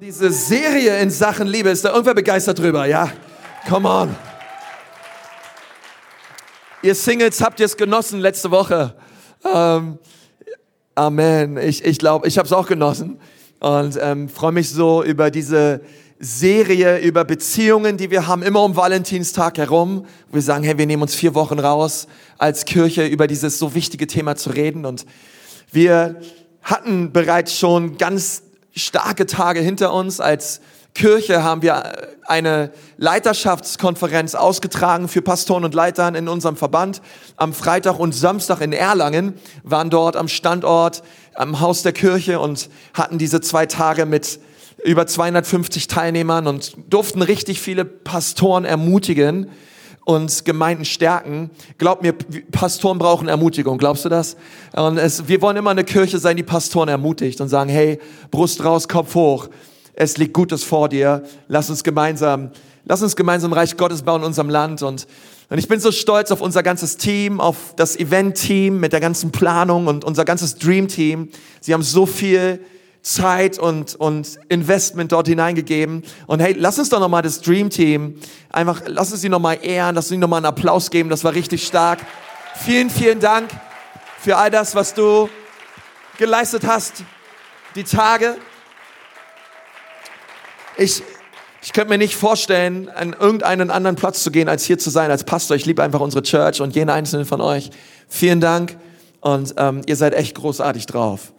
Diese Serie in Sachen Liebe, ist da irgendwer begeistert drüber, ja? Come on. Ihr Singles habt ihr es genossen letzte Woche. Ähm, Amen. Ich, ich glaube, ich habe es auch genossen und ähm, freue mich so über diese Serie, über Beziehungen, die wir haben, immer um Valentinstag herum. Wir sagen, hey, wir nehmen uns vier Wochen raus als Kirche über dieses so wichtige Thema zu reden und wir hatten bereits schon ganz starke Tage hinter uns. Als Kirche haben wir eine Leiterschaftskonferenz ausgetragen für Pastoren und Leitern in unserem Verband. Am Freitag und Samstag in Erlangen waren dort am Standort, am Haus der Kirche und hatten diese zwei Tage mit über 250 Teilnehmern und durften richtig viele Pastoren ermutigen und Gemeinden stärken. Glaub mir, Pastoren brauchen Ermutigung. Glaubst du das? Und es, wir wollen immer eine Kirche sein, die Pastoren ermutigt und sagen, hey, Brust raus, Kopf hoch. Es liegt Gutes vor dir. Lass uns gemeinsam, lass uns gemeinsam Reich Gottes bauen in unserem Land und und ich bin so stolz auf unser ganzes Team, auf das Event-Team mit der ganzen Planung und unser ganzes Dream-Team. Sie haben so viel Zeit und, und Investment dort hineingegeben. Und hey, lass uns doch nochmal das Dream Team einfach, lass uns sie nochmal ehren, lass uns ihnen nochmal einen Applaus geben. Das war richtig stark. Vielen, vielen Dank für all das, was du geleistet hast. Die Tage. Ich, ich könnte mir nicht vorstellen, an irgendeinen anderen Platz zu gehen, als hier zu sein, als Pastor. Ich liebe einfach unsere Church und jeden einzelnen von euch. Vielen Dank und ähm, ihr seid echt großartig drauf.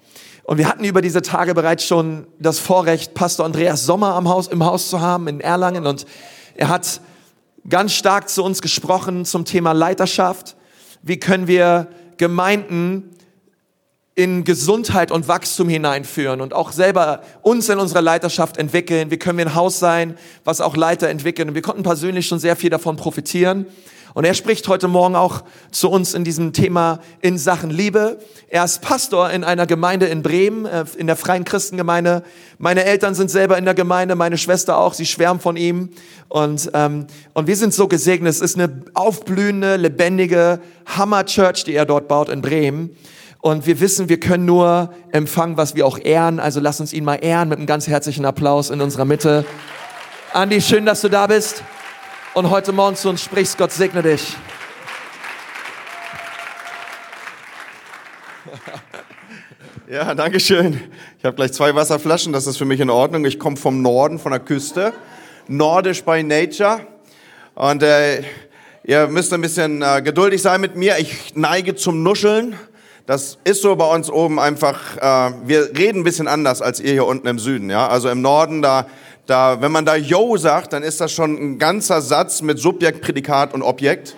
Und wir hatten über diese Tage bereits schon das Vorrecht, Pastor Andreas Sommer am Haus, im Haus zu haben in Erlangen. Und er hat ganz stark zu uns gesprochen zum Thema Leiterschaft. Wie können wir Gemeinden in Gesundheit und Wachstum hineinführen und auch selber uns in unserer Leiterschaft entwickeln. Wie können wir ein Haus sein, was auch Leiter entwickeln? Und wir konnten persönlich schon sehr viel davon profitieren. Und er spricht heute Morgen auch zu uns in diesem Thema in Sachen Liebe. Er ist Pastor in einer Gemeinde in Bremen, äh, in der Freien Christengemeinde. Meine Eltern sind selber in der Gemeinde, meine Schwester auch, sie schwärmen von ihm. Und, ähm, und wir sind so gesegnet. Es ist eine aufblühende, lebendige Hammer-Church, die er dort baut in Bremen. Und wir wissen, wir können nur empfangen, was wir auch ehren. Also lass uns ihn mal ehren mit einem ganz herzlichen Applaus in unserer Mitte. Andi, schön, dass du da bist und heute Morgen zu uns sprichst. Gott segne dich. Ja, danke schön. Ich habe gleich zwei Wasserflaschen, das ist für mich in Ordnung. Ich komme vom Norden, von der Küste. Nordisch by Nature. Und äh, ihr müsst ein bisschen äh, geduldig sein mit mir. Ich neige zum Nuscheln. Das ist so bei uns oben einfach, äh, wir reden ein bisschen anders als ihr hier unten im Süden. Ja? Also im Norden, da da, wenn man da Yo sagt, dann ist das schon ein ganzer Satz mit Subjekt, Prädikat und Objekt.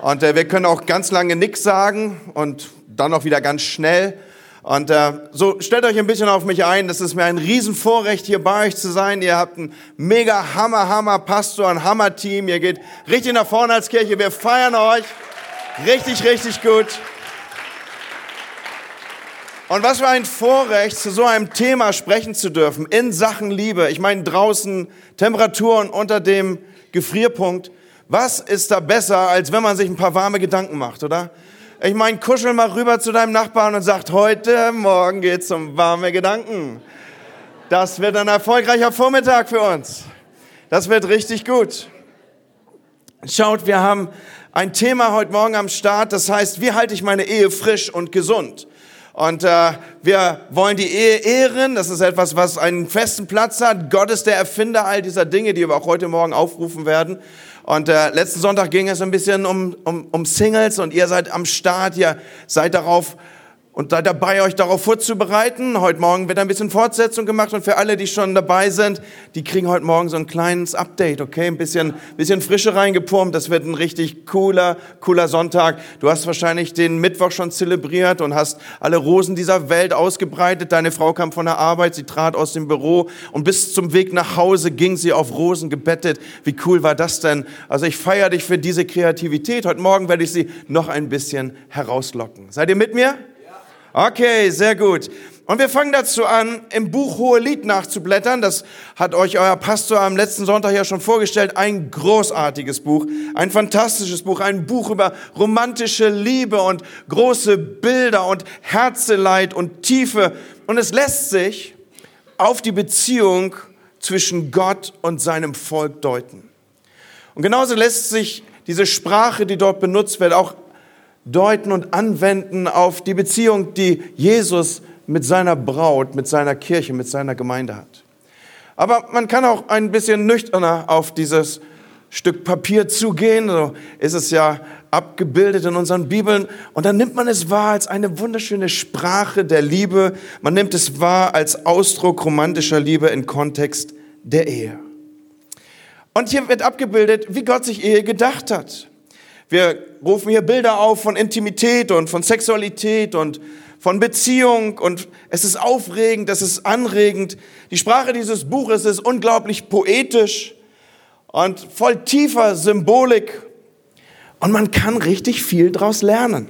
Und äh, wir können auch ganz lange nix sagen und dann auch wieder ganz schnell. Und äh, so stellt euch ein bisschen auf mich ein. Das ist mir ein Riesenvorrecht, hier bei euch zu sein. Ihr habt ein mega Hammer, Hammer Pastor, ein Hammer Team. Ihr geht richtig nach vorne als Kirche. Wir feiern euch. Richtig, richtig gut. Und was für ein Vorrecht, zu so einem Thema sprechen zu dürfen, in Sachen Liebe. Ich meine, draußen Temperaturen unter dem Gefrierpunkt. Was ist da besser, als wenn man sich ein paar warme Gedanken macht, oder? Ich meine, kuschel mal rüber zu deinem Nachbarn und sagt, heute Morgen geht's um warme Gedanken. Das wird ein erfolgreicher Vormittag für uns. Das wird richtig gut. Schaut, wir haben ein Thema heute Morgen am Start, das heißt, wie halte ich meine Ehe frisch und gesund? Und äh, wir wollen die Ehe ehren. Das ist etwas, was einen festen Platz hat. Gott ist der Erfinder all dieser Dinge, die wir auch heute Morgen aufrufen werden. Und äh, letzten Sonntag ging es ein bisschen um, um, um Singles und ihr seid am Start. Ihr seid darauf und seid dabei, euch darauf vorzubereiten. Heute Morgen wird ein bisschen Fortsetzung gemacht und für alle, die schon dabei sind, die kriegen heute Morgen so ein kleines Update, okay? Ein bisschen, bisschen Frische reingepumpt. Das wird ein richtig cooler, cooler Sonntag. Du hast wahrscheinlich den Mittwoch schon zelebriert und hast alle Rosen dieser Welt ausgebreitet. Deine Frau kam von der Arbeit, sie trat aus dem Büro und bis zum Weg nach Hause ging sie auf Rosen gebettet. Wie cool war das denn? Also ich feiere dich für diese Kreativität. Heute Morgen werde ich sie noch ein bisschen herauslocken. Seid ihr mit mir? Okay, sehr gut. Und wir fangen dazu an, im Buch Hohelied nachzublättern. Das hat euch euer Pastor am letzten Sonntag ja schon vorgestellt. Ein großartiges Buch, ein fantastisches Buch, ein Buch über romantische Liebe und große Bilder und Herzeleid und Tiefe. Und es lässt sich auf die Beziehung zwischen Gott und seinem Volk deuten. Und genauso lässt sich diese Sprache, die dort benutzt wird, auch deuten und anwenden auf die Beziehung, die Jesus mit seiner Braut, mit seiner Kirche, mit seiner Gemeinde hat. Aber man kann auch ein bisschen nüchterner auf dieses Stück Papier zugehen. So ist es ja abgebildet in unseren Bibeln. Und dann nimmt man es wahr als eine wunderschöne Sprache der Liebe. Man nimmt es wahr als Ausdruck romantischer Liebe im Kontext der Ehe. Und hier wird abgebildet, wie Gott sich Ehe gedacht hat. Wir rufen hier Bilder auf von Intimität und von Sexualität und von Beziehung und es ist aufregend, es ist anregend. Die Sprache dieses Buches ist unglaublich poetisch und voll tiefer Symbolik und man kann richtig viel daraus lernen.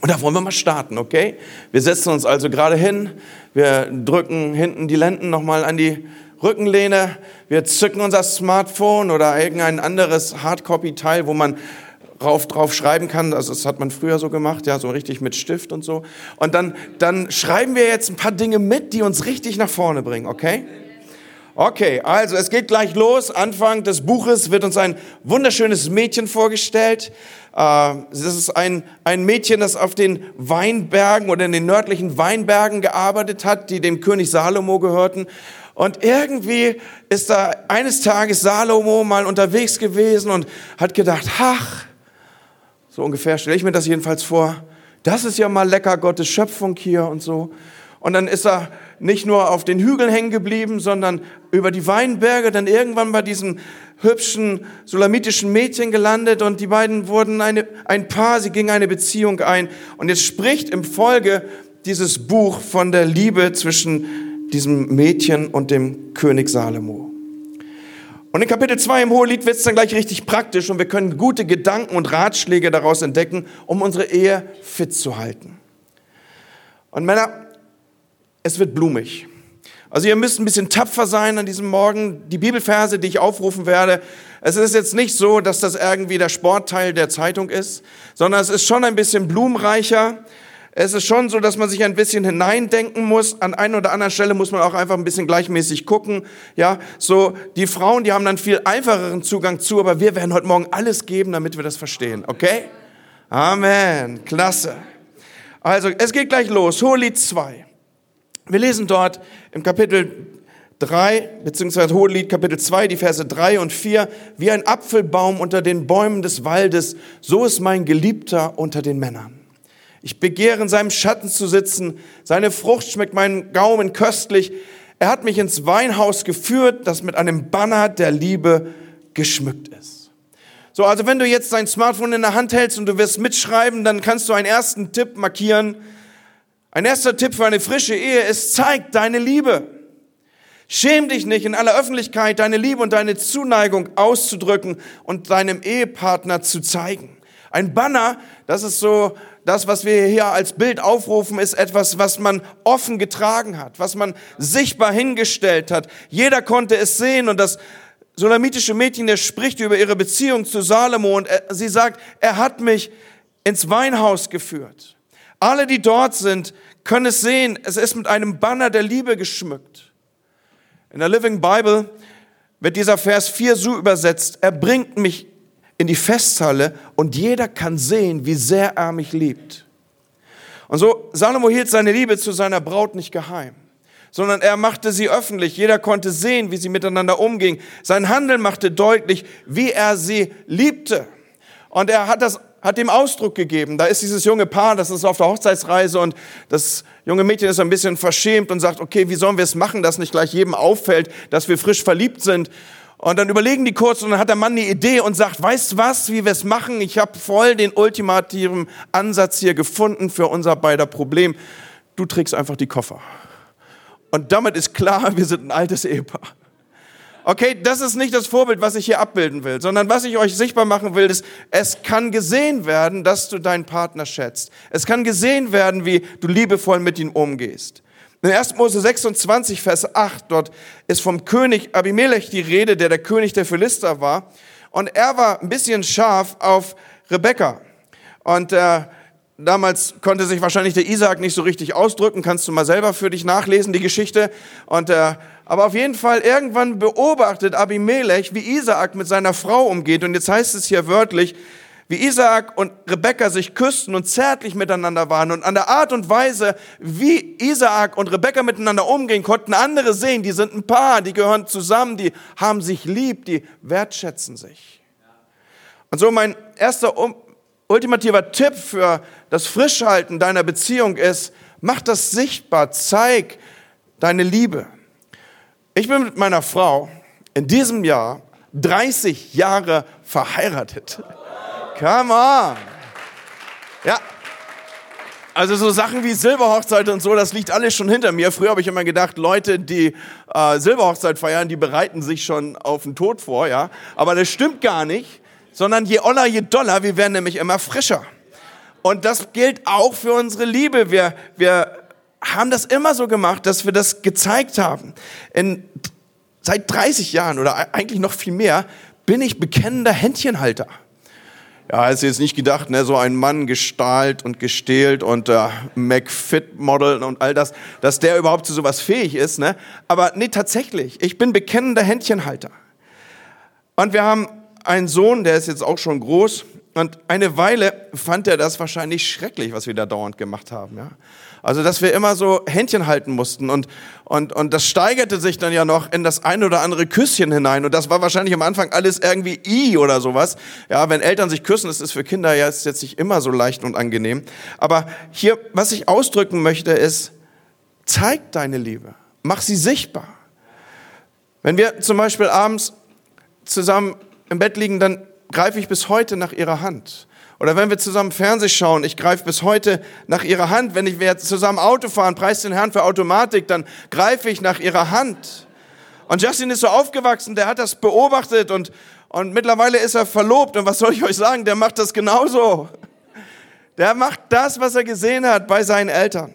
Und da wollen wir mal starten, okay? Wir setzen uns also gerade hin, wir drücken hinten die Lenden nochmal an die Rückenlehne, wir zücken unser Smartphone oder irgendein anderes Hardcopy-Teil, wo man drauf, drauf schreiben kann. Also das hat man früher so gemacht, ja, so richtig mit Stift und so. Und dann, dann schreiben wir jetzt ein paar Dinge mit, die uns richtig nach vorne bringen, okay? Okay, also es geht gleich los. Anfang des Buches wird uns ein wunderschönes Mädchen vorgestellt. Äh, das ist ein, ein Mädchen, das auf den Weinbergen oder in den nördlichen Weinbergen gearbeitet hat, die dem König Salomo gehörten. Und irgendwie ist da eines Tages Salomo mal unterwegs gewesen und hat gedacht, ach, so ungefähr stelle ich mir das jedenfalls vor, das ist ja mal lecker Gottes Schöpfung hier und so. Und dann ist er nicht nur auf den Hügeln hängen geblieben, sondern über die Weinberge, dann irgendwann bei diesem hübschen sulamitischen Mädchen gelandet und die beiden wurden eine, ein Paar, sie gingen eine Beziehung ein. Und jetzt spricht im Folge dieses Buch von der Liebe zwischen diesem Mädchen und dem König Salomo. Und in Kapitel 2 im Hohelied wird es dann gleich richtig praktisch und wir können gute Gedanken und Ratschläge daraus entdecken, um unsere Ehe fit zu halten. Und Männer, es wird blumig. Also ihr müsst ein bisschen tapfer sein an diesem Morgen. Die Bibelverse, die ich aufrufen werde, es ist jetzt nicht so, dass das irgendwie der Sportteil der Zeitung ist, sondern es ist schon ein bisschen blumenreicher. Es ist schon so, dass man sich ein bisschen hineindenken muss. An einer oder anderen Stelle muss man auch einfach ein bisschen gleichmäßig gucken. Ja, so die Frauen, die haben dann viel einfacheren Zugang zu, aber wir werden heute Morgen alles geben, damit wir das verstehen. Okay? Amen. Klasse. Also, es geht gleich los. Hohelied 2. Wir lesen dort im Kapitel 3, beziehungsweise Hohelied Kapitel 2, die Verse 3 und 4, wie ein Apfelbaum unter den Bäumen des Waldes, so ist mein Geliebter unter den Männern. Ich begehre in seinem Schatten zu sitzen, seine Frucht schmeckt meinen Gaumen köstlich. Er hat mich ins Weinhaus geführt, das mit einem Banner der Liebe geschmückt ist. So, also wenn du jetzt dein Smartphone in der Hand hältst und du wirst mitschreiben, dann kannst du einen ersten Tipp markieren, ein erster Tipp für eine frische Ehe ist, zeig deine Liebe. Schäm dich nicht, in aller Öffentlichkeit deine Liebe und deine Zuneigung auszudrücken und deinem Ehepartner zu zeigen. Ein Banner, das ist so, das, was wir hier als Bild aufrufen, ist etwas, was man offen getragen hat, was man sichtbar hingestellt hat. Jeder konnte es sehen und das solamitische Mädchen, der spricht über ihre Beziehung zu Salomo und er, sie sagt, er hat mich ins Weinhaus geführt. Alle, die dort sind, können es sehen. Es ist mit einem Banner der Liebe geschmückt. In der Living Bible wird dieser Vers 4 so übersetzt. Er bringt mich in die Festhalle und jeder kann sehen, wie sehr er mich liebt. Und so, Salomo hielt seine Liebe zu seiner Braut nicht geheim, sondern er machte sie öffentlich. Jeder konnte sehen, wie sie miteinander umging. Sein Handeln machte deutlich, wie er sie liebte. Und er hat das hat dem Ausdruck gegeben. Da ist dieses junge Paar, das ist auf der Hochzeitsreise und das junge Mädchen ist ein bisschen verschämt und sagt, okay, wie sollen wir es machen, dass nicht gleich jedem auffällt, dass wir frisch verliebt sind. Und dann überlegen die kurz und dann hat der Mann eine Idee und sagt, weißt was, wie wir es machen? Ich habe voll den ultimativen Ansatz hier gefunden für unser beider Problem. Du trägst einfach die Koffer. Und damit ist klar, wir sind ein altes Ehepaar. Okay, das ist nicht das Vorbild, was ich hier abbilden will, sondern was ich euch sichtbar machen will, ist, es kann gesehen werden, dass du deinen Partner schätzt. Es kann gesehen werden, wie du liebevoll mit ihm umgehst. In 1. Mose 26, Vers 8, dort ist vom König Abimelech die Rede, der der König der Philister war. Und er war ein bisschen scharf auf Rebekka. Und äh, damals konnte sich wahrscheinlich der Isaak nicht so richtig ausdrücken, kannst du mal selber für dich nachlesen, die Geschichte. Und, äh, aber auf jeden Fall, irgendwann beobachtet Abimelech, wie Isaak mit seiner Frau umgeht. Und jetzt heißt es hier wörtlich, wie Isaak und Rebekka sich küssten und zärtlich miteinander waren. Und an der Art und Weise, wie Isaak und Rebekka miteinander umgehen, konnten andere sehen, die sind ein Paar, die gehören zusammen, die haben sich lieb, die wertschätzen sich. Und so mein erster ultimativer Tipp für das Frischhalten deiner Beziehung ist, mach das sichtbar, zeig deine Liebe. Ich bin mit meiner Frau in diesem Jahr 30 Jahre verheiratet. Come on. Ja. Also so Sachen wie Silberhochzeit und so, das liegt alles schon hinter mir. Früher habe ich immer gedacht, Leute, die äh, Silberhochzeit feiern, die bereiten sich schon auf den Tod vor, ja. Aber das stimmt gar nicht, sondern je oller, je doller, wir werden nämlich immer frischer. Und das gilt auch für unsere Liebe. Wir, wir haben das immer so gemacht, dass wir das gezeigt haben. In, seit 30 Jahren oder eigentlich noch viel mehr bin ich bekennender Händchenhalter ja, ist jetzt nicht gedacht, ne, so ein Mann gestahlt und gestählt und äh, McFit-Model und all das, dass der überhaupt zu sowas fähig ist. Ne? Aber nee, tatsächlich, ich bin bekennender Händchenhalter. Und wir haben einen Sohn, der ist jetzt auch schon groß. Und eine Weile fand er das wahrscheinlich schrecklich, was wir da dauernd gemacht haben. Ja? Also, dass wir immer so Händchen halten mussten und, und, und das steigerte sich dann ja noch in das ein oder andere Küsschen hinein und das war wahrscheinlich am Anfang alles irgendwie i oder sowas. Ja, wenn Eltern sich küssen, ist für Kinder ja jetzt nicht immer so leicht und angenehm. Aber hier, was ich ausdrücken möchte, ist, zeig deine Liebe. Mach sie sichtbar. Wenn wir zum Beispiel abends zusammen im Bett liegen, dann greife ich bis heute nach ihrer Hand. Oder wenn wir zusammen Fernseh schauen, ich greife bis heute nach ihrer Hand. Wenn wir zusammen Auto fahren, preis den Herrn für Automatik, dann greife ich nach ihrer Hand. Und Justin ist so aufgewachsen, der hat das beobachtet und, und mittlerweile ist er verlobt. Und was soll ich euch sagen? Der macht das genauso. Der macht das, was er gesehen hat bei seinen Eltern.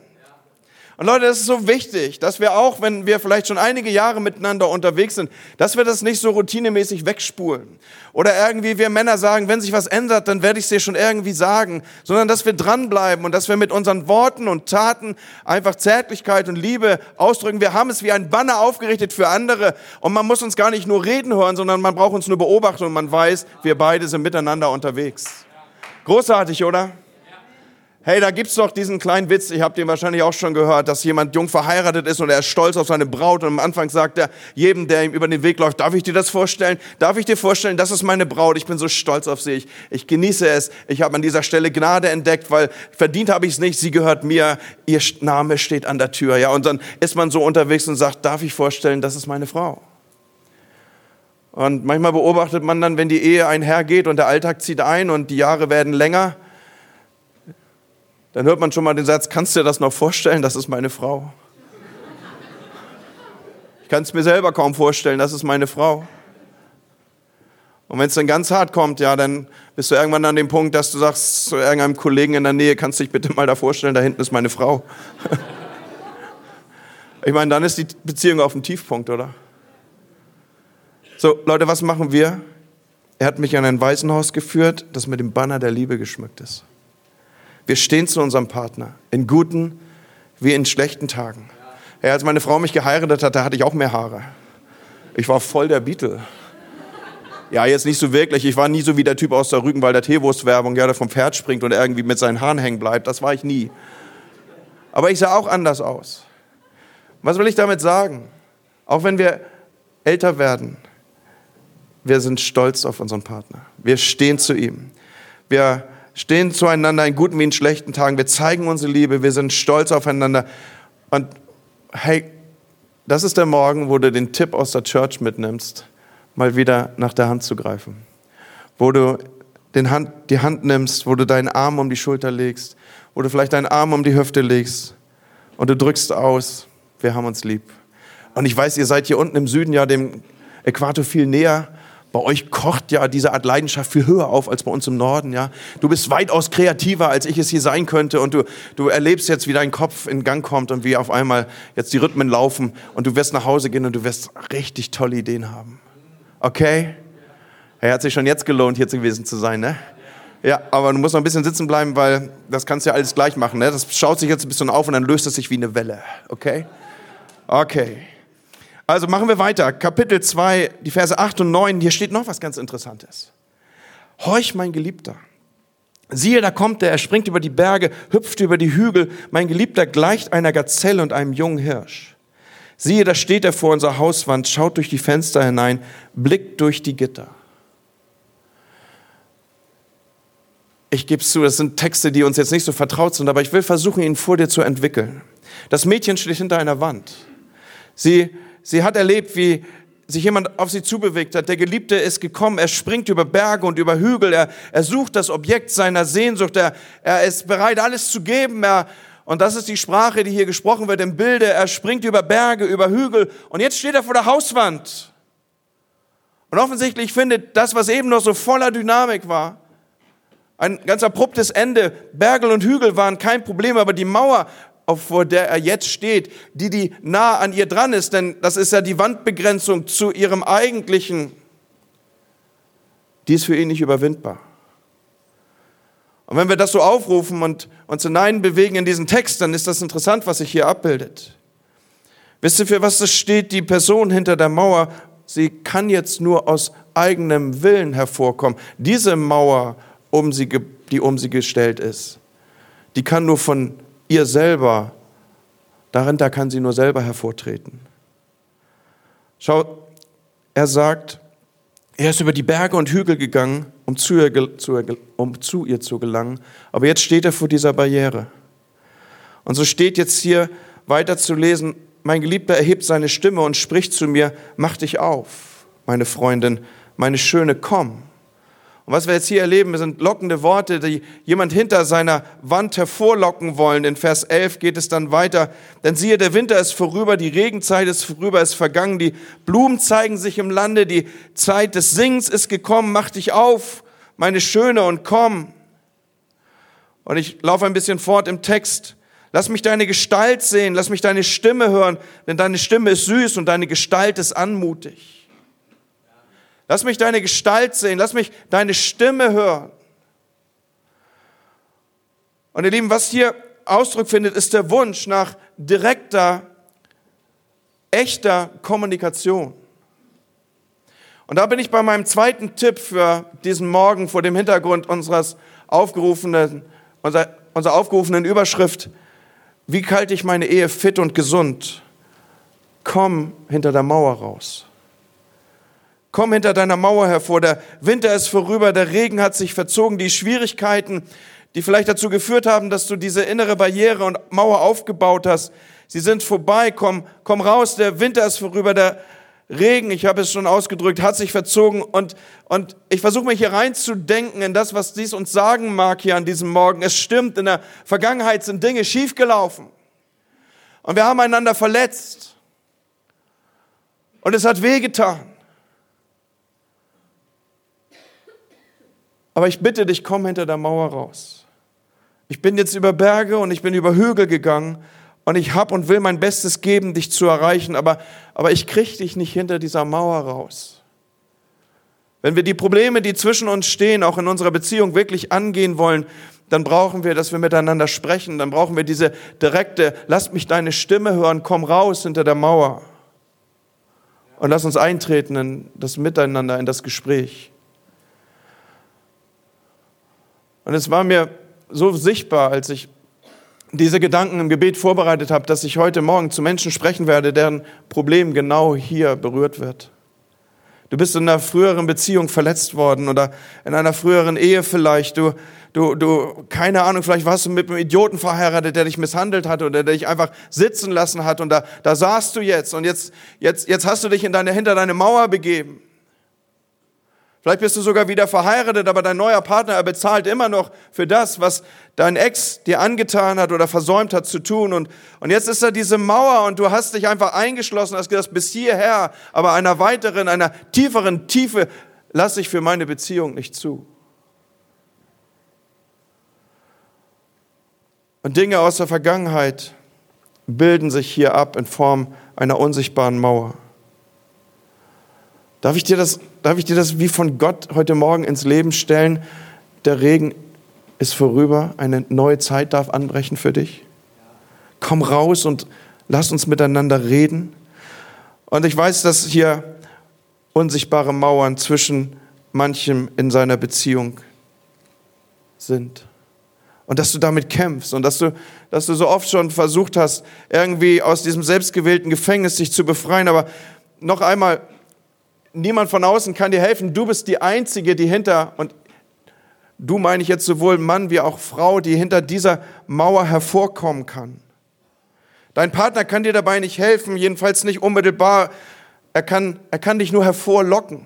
Und Leute, das ist so wichtig, dass wir auch, wenn wir vielleicht schon einige Jahre miteinander unterwegs sind, dass wir das nicht so routinemäßig wegspulen. Oder irgendwie wir Männer sagen, wenn sich was ändert, dann werde ich es dir schon irgendwie sagen. Sondern dass wir dranbleiben und dass wir mit unseren Worten und Taten einfach Zärtlichkeit und Liebe ausdrücken. Wir haben es wie ein Banner aufgerichtet für andere. Und man muss uns gar nicht nur reden hören, sondern man braucht uns nur beobachten und man weiß, wir beide sind miteinander unterwegs. Großartig, oder? Hey, da gibt's doch diesen kleinen Witz, ich habe den wahrscheinlich auch schon gehört, dass jemand jung verheiratet ist und er ist stolz auf seine Braut und am Anfang sagt er jedem, der ihm über den Weg läuft, darf ich dir das vorstellen? Darf ich dir vorstellen, das ist meine Braut, ich bin so stolz auf sie, ich, ich genieße es, ich habe an dieser Stelle Gnade entdeckt, weil verdient habe ich es nicht, sie gehört mir, ihr Name steht an der Tür, ja, und dann ist man so unterwegs und sagt, darf ich vorstellen, das ist meine Frau? Und manchmal beobachtet man dann, wenn die Ehe einhergeht und der Alltag zieht ein und die Jahre werden länger, dann hört man schon mal den Satz, kannst du dir das noch vorstellen, das ist meine Frau? Ich kann es mir selber kaum vorstellen, das ist meine Frau. Und wenn es dann ganz hart kommt, ja, dann bist du irgendwann an dem Punkt, dass du sagst zu irgendeinem Kollegen in der Nähe, kannst du dich bitte mal da vorstellen, da hinten ist meine Frau. ich meine, dann ist die Beziehung auf dem Tiefpunkt, oder? So, Leute, was machen wir? Er hat mich an ein Waisenhaus geführt, das mit dem Banner der Liebe geschmückt ist. Wir stehen zu unserem Partner, in guten wie in schlechten Tagen. Ja, als meine Frau mich geheiratet hat, da hatte ich auch mehr Haare. Ich war voll der Beatle. Ja, jetzt nicht so wirklich. Ich war nie so wie der Typ aus der Rügenwalder Teewurstwerbung, ja, der vom Pferd springt und irgendwie mit seinen Haaren hängen bleibt. Das war ich nie. Aber ich sah auch anders aus. Was will ich damit sagen? Auch wenn wir älter werden, wir sind stolz auf unseren Partner. Wir stehen zu ihm. Wir stehen zueinander in guten wie in schlechten Tagen. Wir zeigen unsere Liebe, wir sind stolz aufeinander. Und hey, das ist der Morgen, wo du den Tipp aus der Church mitnimmst, mal wieder nach der Hand zu greifen. Wo du den Hand, die Hand nimmst, wo du deinen Arm um die Schulter legst, wo du vielleicht deinen Arm um die Hüfte legst und du drückst aus, wir haben uns lieb. Und ich weiß, ihr seid hier unten im Süden ja dem Äquator viel näher. Bei euch kocht ja diese Art Leidenschaft viel höher auf als bei uns im Norden, ja. Du bist weitaus kreativer, als ich es hier sein könnte und du, du erlebst jetzt, wie dein Kopf in Gang kommt und wie auf einmal jetzt die Rhythmen laufen und du wirst nach Hause gehen und du wirst richtig tolle Ideen haben. Okay? Hey, hat sich schon jetzt gelohnt, hier gewesen zu sein, ne? Ja, aber du musst noch ein bisschen sitzen bleiben, weil das kannst du ja alles gleich machen. Ne? Das schaut sich jetzt ein bisschen auf und dann löst es sich wie eine Welle. Okay? Okay. Also machen wir weiter. Kapitel 2, die Verse 8 und 9. Hier steht noch was ganz Interessantes. Horch, mein Geliebter. Siehe, da kommt er, er springt über die Berge, hüpft über die Hügel. Mein Geliebter gleicht einer Gazelle und einem jungen Hirsch. Siehe, da steht er vor unserer Hauswand, schaut durch die Fenster hinein, blickt durch die Gitter. Ich gebe es zu, das sind Texte, die uns jetzt nicht so vertraut sind, aber ich will versuchen, ihn vor dir zu entwickeln. Das Mädchen steht hinter einer Wand. Sie, sie hat erlebt, wie sich jemand auf sie zubewegt hat. Der Geliebte ist gekommen, er springt über Berge und über Hügel, er, er sucht das Objekt seiner Sehnsucht, er, er ist bereit, alles zu geben. Er, und das ist die Sprache, die hier gesprochen wird im Bilde. Er springt über Berge, über Hügel und jetzt steht er vor der Hauswand. Und offensichtlich findet das, was eben noch so voller Dynamik war, ein ganz abruptes Ende. Berge und Hügel waren kein Problem, aber die Mauer vor der er jetzt steht, die, die nah an ihr dran ist, denn das ist ja die Wandbegrenzung zu ihrem eigentlichen, die ist für ihn nicht überwindbar. Und wenn wir das so aufrufen und uns hineinbewegen in diesen Text, dann ist das interessant, was sich hier abbildet. Wisst ihr, für was das steht? Die Person hinter der Mauer, sie kann jetzt nur aus eigenem Willen hervorkommen. Diese Mauer, um sie, die um sie gestellt ist, die kann nur von ihr selber, darin da kann sie nur selber hervortreten. Schau, er sagt, er ist über die Berge und Hügel gegangen, um zu, ihr, zu, um zu ihr zu gelangen, aber jetzt steht er vor dieser Barriere. Und so steht jetzt hier weiter zu lesen, mein Geliebter erhebt seine Stimme und spricht zu mir, mach dich auf, meine Freundin, meine Schöne, komm. Und was wir jetzt hier erleben, sind lockende Worte, die jemand hinter seiner Wand hervorlocken wollen. In Vers 11 geht es dann weiter. Denn siehe, der Winter ist vorüber, die Regenzeit ist vorüber, ist vergangen, die Blumen zeigen sich im Lande, die Zeit des Singens ist gekommen. Mach dich auf, meine Schöne, und komm. Und ich laufe ein bisschen fort im Text. Lass mich deine Gestalt sehen, lass mich deine Stimme hören, denn deine Stimme ist süß und deine Gestalt ist anmutig. Lass mich deine Gestalt sehen. Lass mich deine Stimme hören. Und ihr Lieben, was hier Ausdruck findet, ist der Wunsch nach direkter, echter Kommunikation. Und da bin ich bei meinem zweiten Tipp für diesen Morgen vor dem Hintergrund unseres aufgerufenen, unserer, unserer aufgerufenen Überschrift. Wie halte ich meine Ehe fit und gesund? Komm hinter der Mauer raus. Komm hinter deiner Mauer hervor. Der Winter ist vorüber, der Regen hat sich verzogen. Die Schwierigkeiten, die vielleicht dazu geführt haben, dass du diese innere Barriere und Mauer aufgebaut hast, sie sind vorbei. Komm, komm raus. Der Winter ist vorüber, der Regen, ich habe es schon ausgedrückt, hat sich verzogen und, und ich versuche mich hier reinzudenken in das, was dies uns sagen mag hier an diesem Morgen. Es stimmt, in der Vergangenheit sind Dinge schiefgelaufen und wir haben einander verletzt und es hat wehgetan. Aber ich bitte dich, komm hinter der Mauer raus. Ich bin jetzt über Berge und ich bin über Hügel gegangen und ich habe und will mein Bestes geben, dich zu erreichen, aber, aber ich kriege dich nicht hinter dieser Mauer raus. Wenn wir die Probleme, die zwischen uns stehen, auch in unserer Beziehung wirklich angehen wollen, dann brauchen wir, dass wir miteinander sprechen, dann brauchen wir diese direkte, lass mich deine Stimme hören, komm raus hinter der Mauer. Und lass uns eintreten in das Miteinander, in das Gespräch. Und es war mir so sichtbar, als ich diese Gedanken im Gebet vorbereitet habe, dass ich heute Morgen zu Menschen sprechen werde, deren Problem genau hier berührt wird. Du bist in einer früheren Beziehung verletzt worden oder in einer früheren Ehe vielleicht. Du, du, du, keine Ahnung, vielleicht warst du mit einem Idioten verheiratet, der dich misshandelt hat oder der dich einfach sitzen lassen hat und da, da saßt du jetzt und jetzt, jetzt, jetzt hast du dich in deine, hinter deine Mauer begeben. Vielleicht bist du sogar wieder verheiratet, aber dein neuer Partner, er bezahlt immer noch für das, was dein Ex dir angetan hat oder versäumt hat zu tun. Und, und jetzt ist da diese Mauer und du hast dich einfach eingeschlossen, hast gesagt, bis hierher, aber einer weiteren, einer tieferen Tiefe lasse ich für meine Beziehung nicht zu. Und Dinge aus der Vergangenheit bilden sich hier ab in Form einer unsichtbaren Mauer. Darf ich dir das, darf ich dir das wie von Gott heute Morgen ins Leben stellen? der Regen ist vorüber, eine neue Zeit darf anbrechen für dich? Komm raus und lass uns miteinander reden. Und ich weiß, dass hier unsichtbare Mauern zwischen manchem in seiner Beziehung sind. Und dass du damit kämpfst und dass du, dass du so oft schon versucht hast, irgendwie aus diesem selbstgewählten Gefängnis sich zu befreien. Aber noch einmal, niemand von außen kann dir helfen. Du bist die Einzige, die hinter, und du meine ich jetzt sowohl Mann wie auch Frau, die hinter dieser Mauer hervorkommen kann. Dein Partner kann dir dabei nicht helfen, jedenfalls nicht unmittelbar. Er kann, er kann dich nur hervorlocken.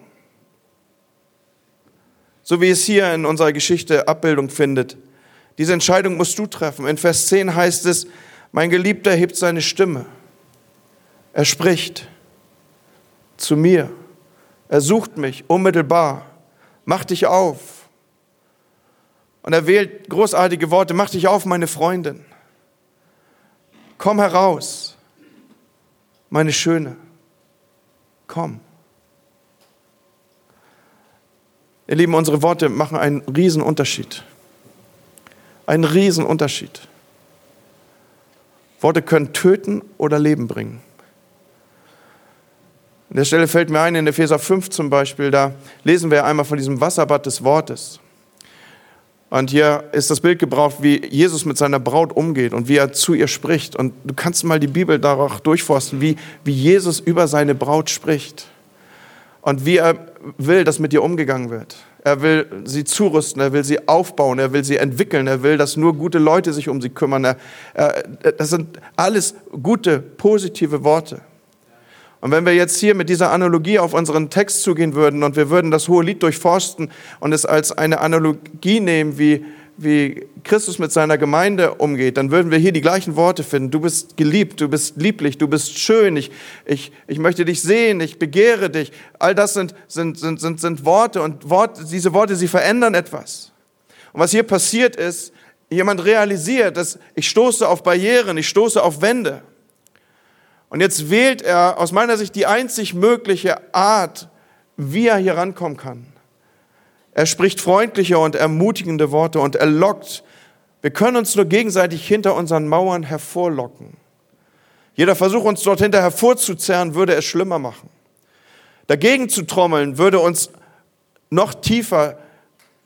So wie es hier in unserer Geschichte Abbildung findet. Diese Entscheidung musst du treffen. In Vers 10 heißt es, mein Geliebter hebt seine Stimme. Er spricht zu mir. Er sucht mich unmittelbar. Mach dich auf. Und er wählt großartige Worte. Mach dich auf, meine Freundin. Komm heraus, meine Schöne. Komm. Ihr Lieben, unsere Worte machen einen Riesenunterschied. Einen Riesenunterschied. Worte können töten oder Leben bringen. An der Stelle fällt mir ein, in Epheser 5 zum Beispiel, da lesen wir einmal von diesem Wasserbad des Wortes. Und hier ist das Bild gebraucht, wie Jesus mit seiner Braut umgeht und wie er zu ihr spricht. Und du kannst mal die Bibel darauf durchforsten, wie, wie Jesus über seine Braut spricht. Und wie er will, dass mit ihr umgegangen wird. Er will sie zurüsten, er will sie aufbauen, er will sie entwickeln, er will, dass nur gute Leute sich um sie kümmern. Er, er, das sind alles gute, positive Worte. Und wenn wir jetzt hier mit dieser Analogie auf unseren Text zugehen würden und wir würden das hohe Lied durchforsten und es als eine Analogie nehmen, wie, wie Christus mit seiner Gemeinde umgeht, dann würden wir hier die gleichen Worte finden. Du bist geliebt, du bist lieblich, du bist schön, ich, ich, ich möchte dich sehen, ich begehre dich. All das sind, sind, sind, sind, sind Worte und Wort, diese Worte, sie verändern etwas. Und was hier passiert ist, jemand realisiert, dass ich stoße auf Barrieren, ich stoße auf Wände. Und jetzt wählt er aus meiner Sicht die einzig mögliche Art, wie er hier rankommen kann. Er spricht freundliche und ermutigende Worte und er lockt. Wir können uns nur gegenseitig hinter unseren Mauern hervorlocken. Jeder Versuch, uns dort hinter hervorzuzerren, würde es schlimmer machen. Dagegen zu trommeln, würde uns noch tiefer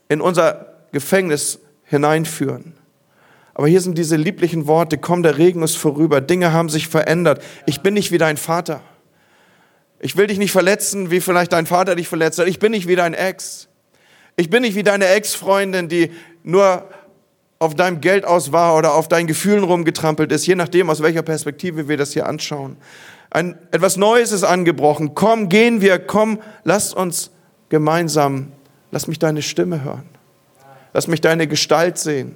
in unser Gefängnis hineinführen. Aber hier sind diese lieblichen Worte, komm, der Regen ist vorüber, Dinge haben sich verändert. Ich bin nicht wie dein Vater. Ich will dich nicht verletzen, wie vielleicht dein Vater dich verletzt hat. Ich bin nicht wie dein Ex. Ich bin nicht wie deine Ex-Freundin, die nur auf deinem Geld aus war oder auf deinen Gefühlen rumgetrampelt ist, je nachdem, aus welcher Perspektive wir das hier anschauen. Ein, etwas Neues ist angebrochen. Komm, gehen wir, komm, lass uns gemeinsam, lass mich deine Stimme hören. Lass mich deine Gestalt sehen.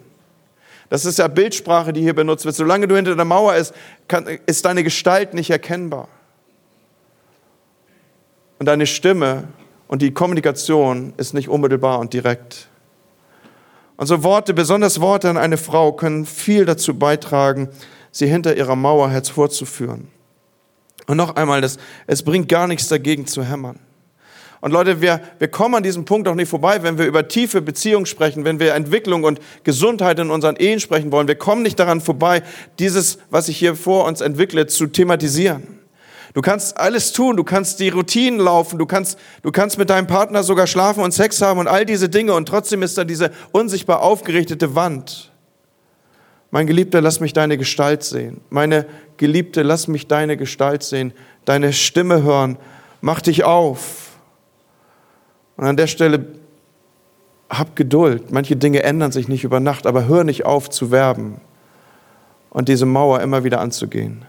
Das ist ja Bildsprache, die hier benutzt wird. Solange du hinter der Mauer ist, kann, ist deine Gestalt nicht erkennbar. Und deine Stimme und die Kommunikation ist nicht unmittelbar und direkt. Und so Worte, besonders Worte an eine Frau, können viel dazu beitragen, sie hinter ihrer Mauer hervorzuführen. Und noch einmal, das, es bringt gar nichts dagegen zu hämmern. Und Leute, wir, wir kommen an diesem Punkt auch nicht vorbei, wenn wir über tiefe Beziehungen sprechen, wenn wir Entwicklung und Gesundheit in unseren Ehen sprechen wollen. Wir kommen nicht daran vorbei, dieses, was sich hier vor uns entwickelt, zu thematisieren. Du kannst alles tun, du kannst die Routinen laufen, du kannst, du kannst mit deinem Partner sogar schlafen und Sex haben und all diese Dinge und trotzdem ist da diese unsichtbar aufgerichtete Wand. Mein Geliebter, lass mich deine Gestalt sehen. Meine Geliebte, lass mich deine Gestalt sehen, deine Stimme hören. Mach dich auf. Und an der Stelle hab Geduld. Manche Dinge ändern sich nicht über Nacht, aber hör nicht auf zu werben und diese Mauer immer wieder anzugehen.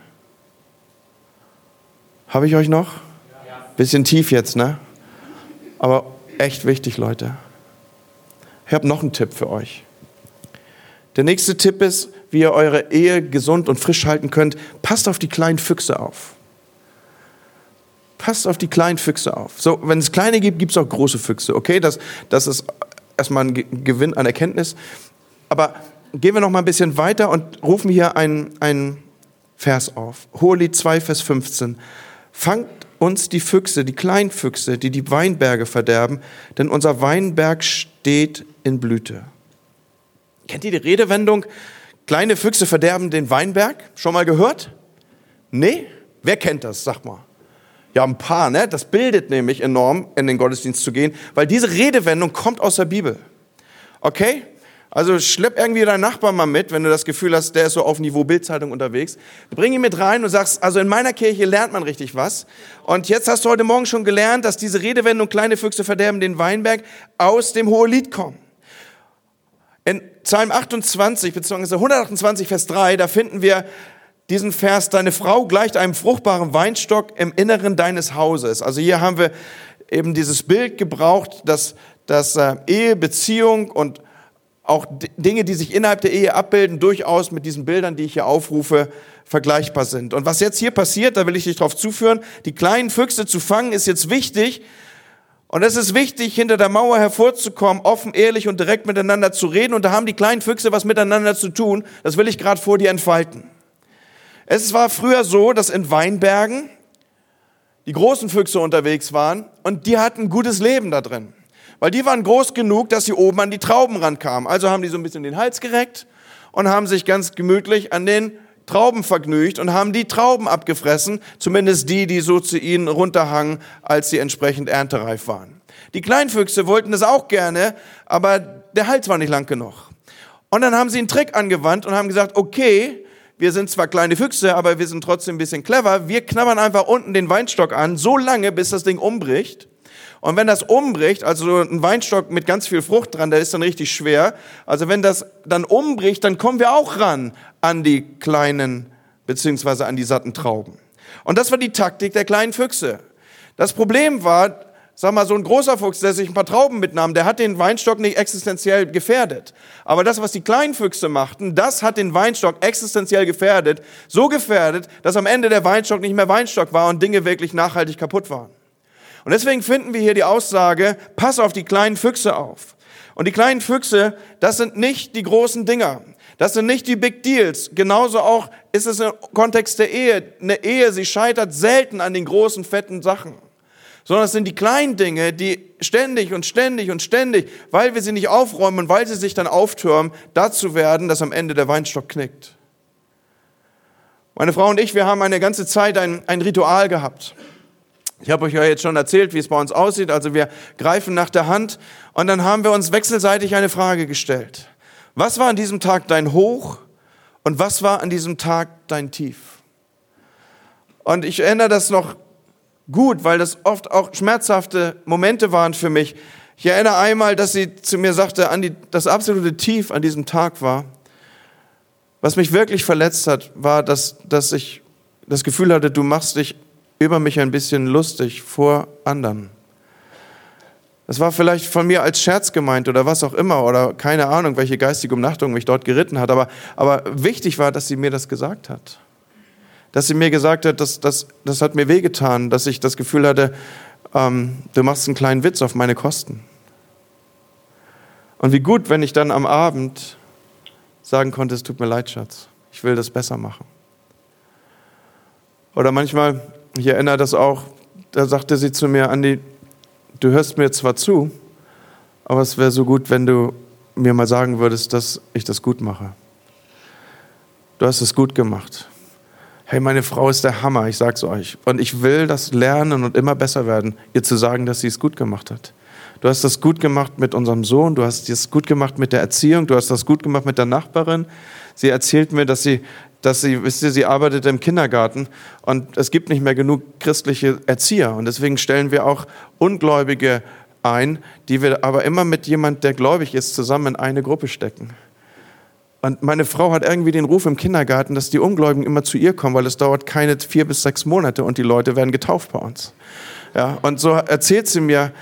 Habe ich euch noch? Bisschen tief jetzt, ne? Aber echt wichtig, Leute. Ich habe noch einen Tipp für euch. Der nächste Tipp ist, wie ihr eure Ehe gesund und frisch halten könnt. Passt auf die kleinen Füchse auf. Passt auf die kleinen Füchse auf. So, wenn es kleine gibt, gibt es auch große Füchse. Okay, das, das ist erstmal ein Gewinn an Erkenntnis. Aber gehen wir noch mal ein bisschen weiter und rufen hier einen, Vers auf. Hohelied 2, Vers 15. Fangt uns die Füchse, die kleinen Füchse, die die Weinberge verderben, denn unser Weinberg steht in Blüte. Kennt ihr die Redewendung, kleine Füchse verderben den Weinberg? Schon mal gehört? Nee? Wer kennt das? Sag mal. Ja, ein paar, ne? Das bildet nämlich enorm, in den Gottesdienst zu gehen, weil diese Redewendung kommt aus der Bibel. Okay? Also schlepp irgendwie deinen Nachbarn mal mit, wenn du das Gefühl hast, der ist so auf Niveau Bildzeitung unterwegs. Bring ihn mit rein und sagst, also in meiner Kirche lernt man richtig was. Und jetzt hast du heute Morgen schon gelernt, dass diese Redewendung kleine Füchse verderben den Weinberg aus dem Hohelied kommen. In Psalm 28 bzw. 128 Vers 3, da finden wir diesen Vers, deine Frau gleicht einem fruchtbaren Weinstock im Inneren deines Hauses. Also hier haben wir eben dieses Bild gebraucht, dass, dass äh, Ehe, Beziehung und auch Dinge, die sich innerhalb der Ehe abbilden, durchaus mit diesen Bildern, die ich hier aufrufe, vergleichbar sind. Und was jetzt hier passiert, da will ich dich darauf zuführen, die kleinen Füchse zu fangen, ist jetzt wichtig. Und es ist wichtig, hinter der Mauer hervorzukommen, offen, ehrlich und direkt miteinander zu reden. Und da haben die kleinen Füchse was miteinander zu tun. Das will ich gerade vor dir entfalten. Es war früher so, dass in Weinbergen die großen Füchse unterwegs waren und die hatten gutes Leben da drin. Weil die waren groß genug, dass sie oben an die Trauben rankamen. Also haben die so ein bisschen den Hals gereckt und haben sich ganz gemütlich an den Trauben vergnügt und haben die Trauben abgefressen, zumindest die, die so zu ihnen runterhangen, als sie entsprechend erntereif waren. Die Kleinfüchse wollten das auch gerne, aber der Hals war nicht lang genug. Und dann haben sie einen Trick angewandt und haben gesagt, okay, wir sind zwar kleine Füchse, aber wir sind trotzdem ein bisschen clever. Wir knabbern einfach unten den Weinstock an, so lange, bis das Ding umbricht. Und wenn das umbricht, also ein Weinstock mit ganz viel Frucht dran, der ist dann richtig schwer. Also wenn das dann umbricht, dann kommen wir auch ran an die kleinen beziehungsweise an die satten Trauben. Und das war die Taktik der kleinen Füchse. Das Problem war, sag mal, so ein großer Fuchs, der sich ein paar Trauben mitnahm, der hat den Weinstock nicht existenziell gefährdet. Aber das, was die kleinen Füchse machten, das hat den Weinstock existenziell gefährdet. So gefährdet, dass am Ende der Weinstock nicht mehr Weinstock war und Dinge wirklich nachhaltig kaputt waren. Und deswegen finden wir hier die Aussage, pass auf die kleinen Füchse auf. Und die kleinen Füchse, das sind nicht die großen Dinger. Das sind nicht die Big Deals. Genauso auch ist es im Kontext der Ehe. Eine Ehe, sie scheitert selten an den großen, fetten Sachen. Sondern es sind die kleinen Dinge, die ständig und ständig und ständig, weil wir sie nicht aufräumen und weil sie sich dann auftürmen, dazu werden, dass am Ende der Weinstock knickt. Meine Frau und ich, wir haben eine ganze Zeit ein, ein Ritual gehabt. Ich habe euch ja jetzt schon erzählt, wie es bei uns aussieht. Also wir greifen nach der Hand und dann haben wir uns wechselseitig eine Frage gestellt. Was war an diesem Tag dein Hoch und was war an diesem Tag dein Tief? Und ich erinnere das noch gut, weil das oft auch schmerzhafte Momente waren für mich. Ich erinnere einmal, dass sie zu mir sagte, Andi, das absolute Tief an diesem Tag war. Was mich wirklich verletzt hat, war, dass, dass ich das Gefühl hatte, du machst dich über mich ein bisschen lustig vor anderen. Das war vielleicht von mir als Scherz gemeint oder was auch immer oder keine Ahnung, welche geistige Umnachtung mich dort geritten hat. Aber, aber wichtig war, dass sie mir das gesagt hat. Dass sie mir gesagt hat, das, das, das hat mir wehgetan, dass ich das Gefühl hatte, ähm, du machst einen kleinen Witz auf meine Kosten. Und wie gut, wenn ich dann am Abend sagen konnte, es tut mir leid, Schatz, ich will das besser machen. Oder manchmal ich erinnere das auch, da sagte sie zu mir, Andi, du hörst mir zwar zu, aber es wäre so gut, wenn du mir mal sagen würdest, dass ich das gut mache. Du hast es gut gemacht. Hey, meine Frau ist der Hammer, ich sag's euch. Und ich will das lernen und immer besser werden, ihr zu sagen, dass sie es gut gemacht hat. Du hast das gut gemacht mit unserem Sohn, du hast es gut gemacht mit der Erziehung, du hast das gut gemacht mit der Nachbarin. Sie erzählt mir, dass sie dass sie, wisst ihr, sie arbeitet im Kindergarten und es gibt nicht mehr genug christliche Erzieher. Und deswegen stellen wir auch Ungläubige ein, die wir aber immer mit jemand, der gläubig ist, zusammen in eine Gruppe stecken. Und meine Frau hat irgendwie den Ruf im Kindergarten, dass die Ungläubigen immer zu ihr kommen, weil es dauert keine vier bis sechs Monate und die Leute werden getauft bei uns. Ja, und so erzählt sie mir,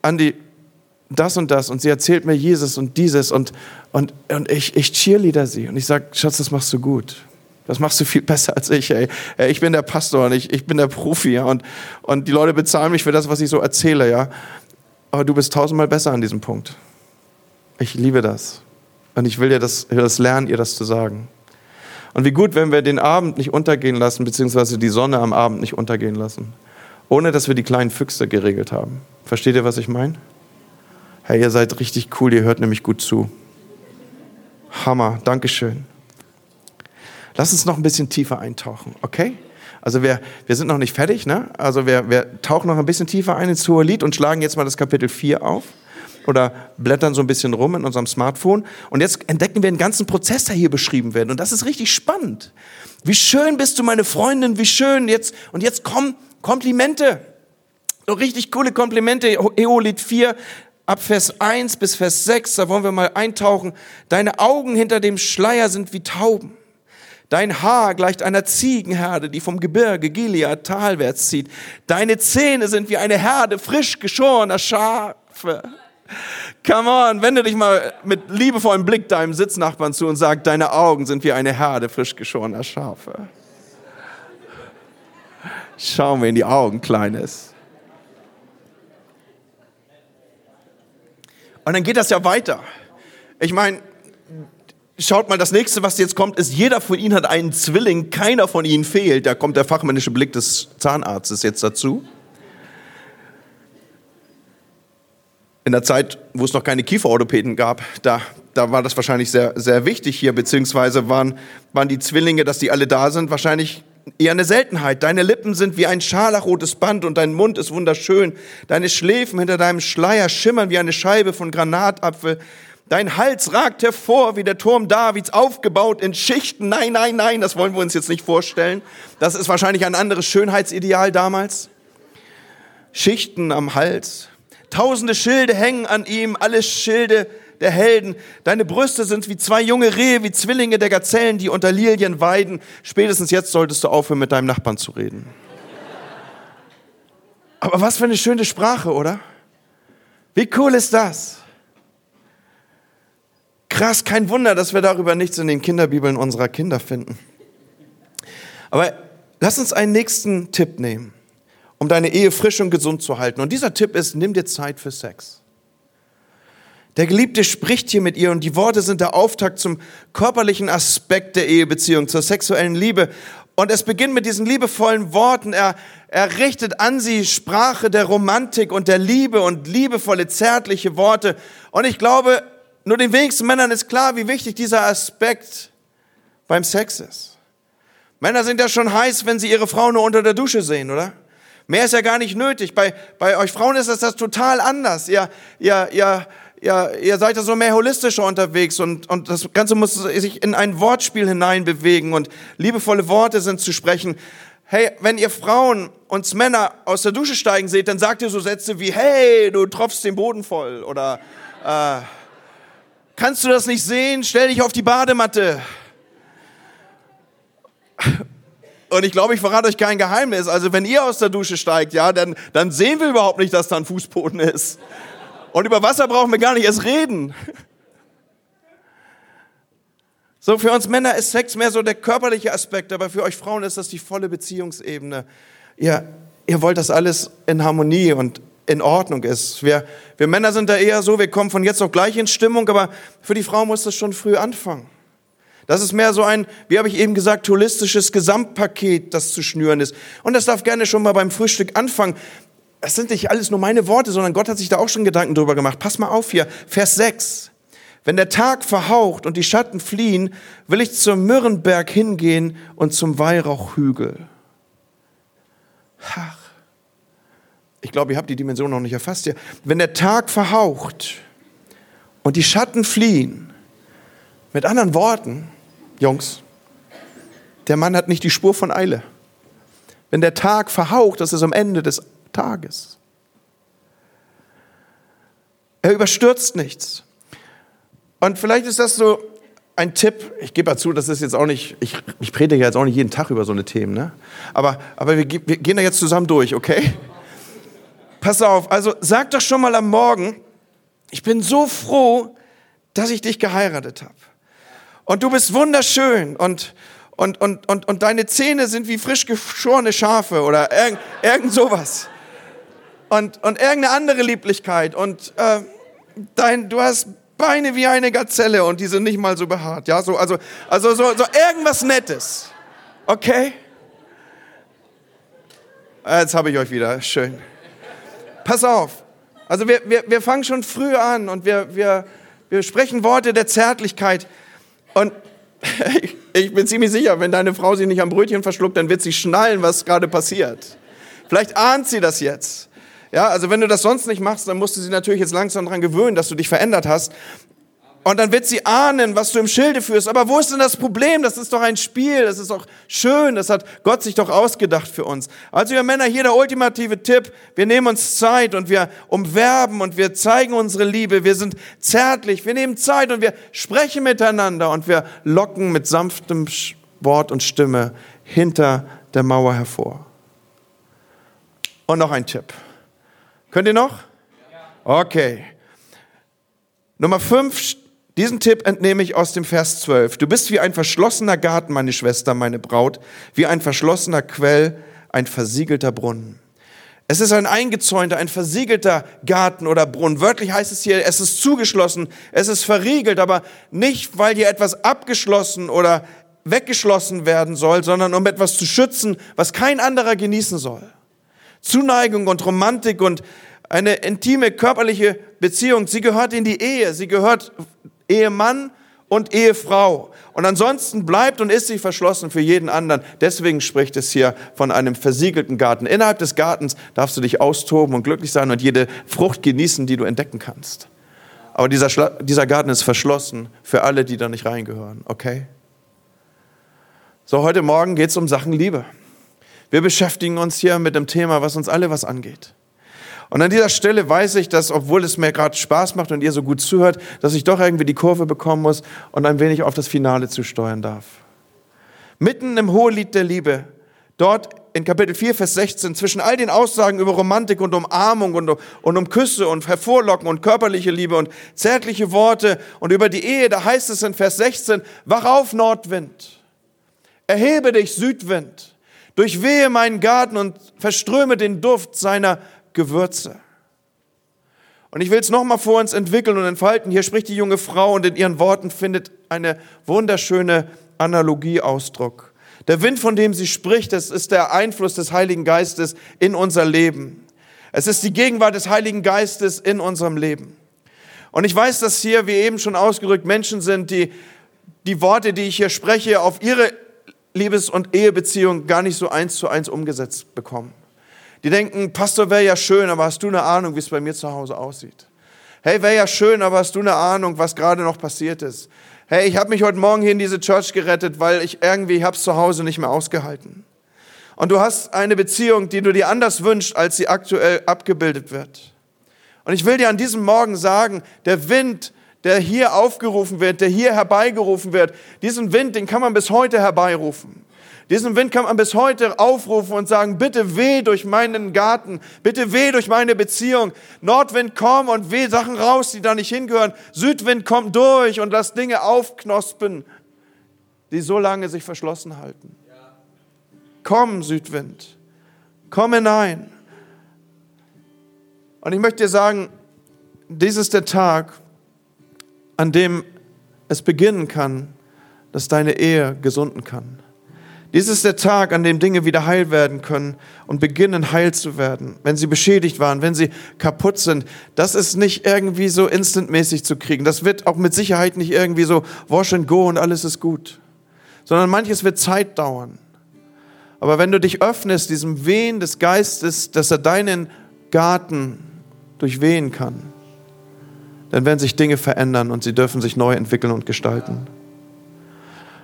Andi, das und das und sie erzählt mir Jesus und dieses und, und, und ich, ich cheerleader sie und ich sage, Schatz, das machst du gut. Das machst du viel besser als ich. Ey. Ich bin der Pastor und ich, ich bin der Profi ja, und, und die Leute bezahlen mich für das, was ich so erzähle. Ja. Aber du bist tausendmal besser an diesem Punkt. Ich liebe das. Und ich will dir das, das lernen, ihr das zu sagen. Und wie gut, wenn wir den Abend nicht untergehen lassen, beziehungsweise die Sonne am Abend nicht untergehen lassen, ohne dass wir die kleinen Füchse geregelt haben. Versteht ihr, was ich meine? Hey, ihr seid richtig cool, ihr hört nämlich gut zu. Hammer, Dankeschön. Lass uns noch ein bisschen tiefer eintauchen, okay? Also wir, wir sind noch nicht fertig, ne? Also wir, wir tauchen noch ein bisschen tiefer ein ins Hohelied und schlagen jetzt mal das Kapitel 4 auf oder blättern so ein bisschen rum in unserem Smartphone. Und jetzt entdecken wir den ganzen Prozess, der hier beschrieben wird. Und das ist richtig spannend. Wie schön bist du, meine Freundin, wie schön jetzt. Und jetzt kommen Komplimente. So richtig coole Komplimente. Eolied 4, ab Vers 1 bis Vers 6, da wollen wir mal eintauchen. Deine Augen hinter dem Schleier sind wie Tauben. Dein Haar gleicht einer Ziegenherde, die vom Gebirge Gilead talwärts zieht. Deine Zähne sind wie eine Herde frisch geschorener Schafe. Come on, wende dich mal mit liebevollem Blick deinem Sitznachbarn zu und sag, deine Augen sind wie eine Herde frisch geschorener Schafe. Schau mir in die Augen, Kleines. Und dann geht das ja weiter. Ich meine, schaut mal, das nächste, was jetzt kommt, ist, jeder von ihnen hat einen Zwilling, keiner von ihnen fehlt. Da kommt der fachmännische Blick des Zahnarztes jetzt dazu. In der Zeit, wo es noch keine Kieferorthopäden gab, da, da war das wahrscheinlich sehr, sehr wichtig hier, beziehungsweise waren, waren die Zwillinge, dass die alle da sind, wahrscheinlich eher eine Seltenheit. Deine Lippen sind wie ein scharlachrotes Band und dein Mund ist wunderschön. Deine Schläfen hinter deinem Schleier schimmern wie eine Scheibe von Granatapfel. Dein Hals ragt hervor wie der Turm Davids, aufgebaut in Schichten. Nein, nein, nein, das wollen wir uns jetzt nicht vorstellen. Das ist wahrscheinlich ein anderes Schönheitsideal damals. Schichten am Hals. Tausende Schilde hängen an ihm, alle Schilde der Helden. Deine Brüste sind wie zwei junge Rehe, wie Zwillinge der Gazellen, die unter Lilien weiden. Spätestens jetzt solltest du aufhören, mit deinem Nachbarn zu reden. Aber was für eine schöne Sprache, oder? Wie cool ist das? Krass, kein Wunder, dass wir darüber nichts in den Kinderbibeln unserer Kinder finden. Aber lass uns einen nächsten Tipp nehmen, um deine Ehe frisch und gesund zu halten. Und dieser Tipp ist, nimm dir Zeit für Sex. Der Geliebte spricht hier mit ihr und die Worte sind der Auftakt zum körperlichen Aspekt der Ehebeziehung, zur sexuellen Liebe. Und es beginnt mit diesen liebevollen Worten. Er, er richtet an sie Sprache der Romantik und der Liebe und liebevolle, zärtliche Worte. Und ich glaube, nur den wenigsten Männern ist klar, wie wichtig dieser Aspekt beim Sex ist. Männer sind ja schon heiß, wenn sie ihre Frau nur unter der Dusche sehen, oder? Mehr ist ja gar nicht nötig. Bei, bei euch Frauen ist das, das total anders. Ihr, ihr, ihr, ihr, ihr seid ja so mehr holistischer unterwegs und, und das Ganze muss sich in ein Wortspiel hineinbewegen und liebevolle Worte sind zu sprechen. Hey, wenn ihr Frauen uns Männer aus der Dusche steigen seht, dann sagt ihr so Sätze wie, hey, du tropfst den Boden voll oder äh, Kannst du das nicht sehen? Stell dich auf die Badematte. Und ich glaube, ich verrate euch kein Geheimnis. Also wenn ihr aus der Dusche steigt, ja, dann, dann sehen wir überhaupt nicht, dass da ein Fußboden ist. Und über Wasser brauchen wir gar nicht erst reden. So, für uns Männer ist Sex mehr so der körperliche Aspekt, aber für euch Frauen ist das die volle Beziehungsebene. Ihr, ihr wollt das alles in Harmonie und in Ordnung ist. Wir, wir Männer sind da eher so, wir kommen von jetzt auf gleich in Stimmung, aber für die Frau muss das schon früh anfangen. Das ist mehr so ein, wie habe ich eben gesagt, holistisches Gesamtpaket, das zu schnüren ist. Und das darf gerne schon mal beim Frühstück anfangen. Es sind nicht alles nur meine Worte, sondern Gott hat sich da auch schon Gedanken drüber gemacht. Pass mal auf hier, Vers 6. Wenn der Tag verhaucht und die Schatten fliehen, will ich zum Myrrenberg hingehen und zum Weihrauchhügel. Ach, ich glaube, ihr habt die Dimension noch nicht erfasst hier. Wenn der Tag verhaucht und die Schatten fliehen, mit anderen Worten, Jungs, der Mann hat nicht die Spur von Eile. Wenn der Tag verhaucht, das ist am Ende des Tages. Er überstürzt nichts. Und vielleicht ist das so ein Tipp, ich gebe dazu, das ist jetzt auch nicht, ich, ich predige jetzt auch nicht jeden Tag über so eine Themen, ne? aber, aber wir, wir gehen da jetzt zusammen durch, okay? Pass auf, also sag doch schon mal am Morgen, ich bin so froh, dass ich dich geheiratet habe. Und du bist wunderschön und, und, und, und, und deine Zähne sind wie frisch geschorene Schafe oder irgend, irgend sowas. Und, und irgendeine andere Lieblichkeit. Und äh, dein, du hast Beine wie eine Gazelle und die sind nicht mal so behaart. Ja, so, also, also so, so irgendwas Nettes. Okay? Jetzt habe ich euch wieder. Schön. Pass auf. Also wir, wir, wir fangen schon früh an und wir, wir, wir sprechen Worte der Zärtlichkeit. Und ich bin ziemlich sicher, wenn deine Frau sich nicht am Brötchen verschluckt, dann wird sie schnallen, was gerade passiert. Vielleicht ahnt sie das jetzt. Ja, also wenn du das sonst nicht machst, dann musst du sie natürlich jetzt langsam daran gewöhnen, dass du dich verändert hast. Und dann wird sie ahnen, was du im Schilde führst. Aber wo ist denn das Problem? Das ist doch ein Spiel, das ist doch schön, das hat Gott sich doch ausgedacht für uns. Also ihr Männer, hier der ultimative Tipp. Wir nehmen uns Zeit und wir umwerben und wir zeigen unsere Liebe. Wir sind zärtlich, wir nehmen Zeit und wir sprechen miteinander und wir locken mit sanftem Wort und Stimme hinter der Mauer hervor. Und noch ein Tipp. Könnt ihr noch? Okay. Nummer fünf diesen Tipp entnehme ich aus dem Vers 12. Du bist wie ein verschlossener Garten, meine Schwester, meine Braut, wie ein verschlossener Quell, ein versiegelter Brunnen. Es ist ein eingezäunter, ein versiegelter Garten oder Brunnen. Wörtlich heißt es hier, es ist zugeschlossen, es ist verriegelt, aber nicht, weil hier etwas abgeschlossen oder weggeschlossen werden soll, sondern um etwas zu schützen, was kein anderer genießen soll. Zuneigung und Romantik und eine intime körperliche Beziehung, sie gehört in die Ehe, sie gehört Ehemann und Ehefrau. Und ansonsten bleibt und ist sie verschlossen für jeden anderen. Deswegen spricht es hier von einem versiegelten Garten. Innerhalb des Gartens darfst du dich austoben und glücklich sein und jede Frucht genießen, die du entdecken kannst. Aber dieser, dieser Garten ist verschlossen für alle, die da nicht reingehören. Okay? So, heute Morgen geht es um Sachen Liebe. Wir beschäftigen uns hier mit dem Thema, was uns alle was angeht. Und an dieser Stelle weiß ich, dass, obwohl es mir gerade Spaß macht und ihr so gut zuhört, dass ich doch irgendwie die Kurve bekommen muss und ein wenig auf das Finale zusteuern darf. Mitten im Hohelied der Liebe, dort in Kapitel 4, Vers 16, zwischen all den Aussagen über Romantik und Umarmung und, und um Küsse und Hervorlocken und körperliche Liebe und zärtliche Worte und über die Ehe, da heißt es in Vers 16, wach auf Nordwind, erhebe dich Südwind, durchwehe meinen Garten und verströme den Duft seiner Gewürze. Und ich will es nochmal vor uns entwickeln und entfalten. Hier spricht die junge Frau und in ihren Worten findet eine wunderschöne Analogieausdruck. Der Wind, von dem sie spricht, das ist der Einfluss des Heiligen Geistes in unser Leben. Es ist die Gegenwart des Heiligen Geistes in unserem Leben. Und ich weiß, dass hier, wie eben schon ausgedrückt, Menschen sind, die die Worte, die ich hier spreche, auf ihre Liebes- und Ehebeziehung gar nicht so eins zu eins umgesetzt bekommen. Die denken, Pastor, wäre ja schön, aber hast du eine Ahnung, wie es bei mir zu Hause aussieht? Hey, wäre ja schön, aber hast du eine Ahnung, was gerade noch passiert ist? Hey, ich habe mich heute Morgen hier in diese Church gerettet, weil ich irgendwie hab's zu Hause nicht mehr ausgehalten. Und du hast eine Beziehung, die du dir anders wünschst, als sie aktuell abgebildet wird. Und ich will dir an diesem Morgen sagen, der Wind, der hier aufgerufen wird, der hier herbeigerufen wird, diesen Wind, den kann man bis heute herbeirufen. Diesen Wind kann man bis heute aufrufen und sagen, bitte weh durch meinen Garten, bitte weh durch meine Beziehung. Nordwind komm und weh Sachen raus, die da nicht hingehören. Südwind kommt durch und lass Dinge aufknospen, die so lange sich verschlossen halten. Komm, Südwind, komm hinein. Und ich möchte dir sagen, dies ist der Tag, an dem es beginnen kann, dass deine Ehe gesunden kann. Dies ist der Tag, an dem Dinge wieder heil werden können und beginnen heil zu werden. Wenn sie beschädigt waren, wenn sie kaputt sind, das ist nicht irgendwie so instantmäßig zu kriegen. Das wird auch mit Sicherheit nicht irgendwie so wash and go und alles ist gut. Sondern manches wird Zeit dauern. Aber wenn du dich öffnest, diesem Wehen des Geistes, dass er deinen Garten durchwehen kann, dann werden sich Dinge verändern und sie dürfen sich neu entwickeln und gestalten.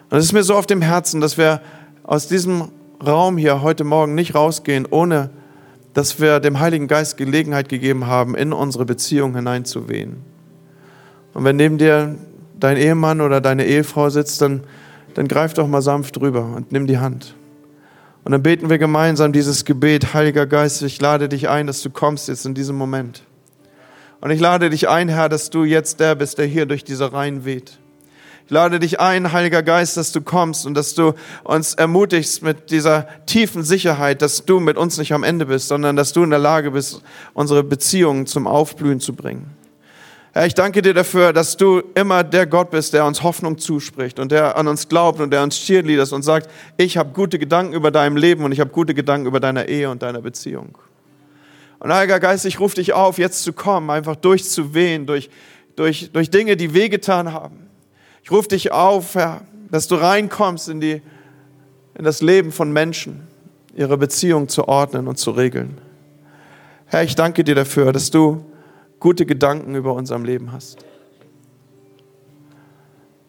Und es ist mir so auf dem Herzen, dass wir aus diesem Raum hier heute Morgen nicht rausgehen, ohne dass wir dem Heiligen Geist Gelegenheit gegeben haben, in unsere Beziehung hineinzuwehen. Und wenn neben dir dein Ehemann oder deine Ehefrau sitzt, dann, dann greif doch mal sanft drüber und nimm die Hand. Und dann beten wir gemeinsam dieses Gebet, Heiliger Geist, ich lade dich ein, dass du kommst jetzt in diesem Moment. Und ich lade dich ein, Herr, dass du jetzt der bist, der hier durch diese Reihen weht. Ich lade dich ein, Heiliger Geist, dass du kommst und dass du uns ermutigst mit dieser tiefen Sicherheit, dass du mit uns nicht am Ende bist, sondern dass du in der Lage bist, unsere Beziehungen zum Aufblühen zu bringen. Herr, ich danke dir dafür, dass du immer der Gott bist, der uns Hoffnung zuspricht und der an uns glaubt und der uns cheerleaders und sagt, ich habe gute Gedanken über deinem Leben und ich habe gute Gedanken über deine Ehe und deine Beziehung. Und Heiliger Geist, ich rufe dich auf, jetzt zu kommen, einfach durchzuwehen, durch, durch, durch Dinge, die wehgetan haben. Ich rufe dich auf, Herr, dass du reinkommst in, die, in das Leben von Menschen, ihre Beziehung zu ordnen und zu regeln. Herr, ich danke dir dafür, dass du gute Gedanken über unserem Leben hast.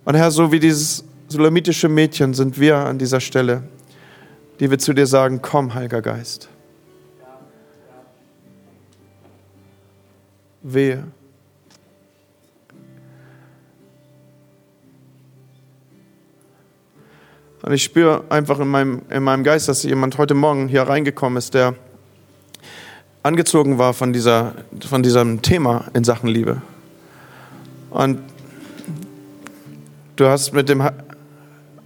Und Herr, so wie dieses sulamitische Mädchen sind wir an dieser Stelle, die wir zu dir sagen, komm, Heiliger Geist. Wehe. Und ich spüre einfach in meinem, in meinem Geist, dass jemand heute Morgen hier reingekommen ist, der angezogen war von, dieser, von diesem Thema in Sachen Liebe. Und du hast mit, dem,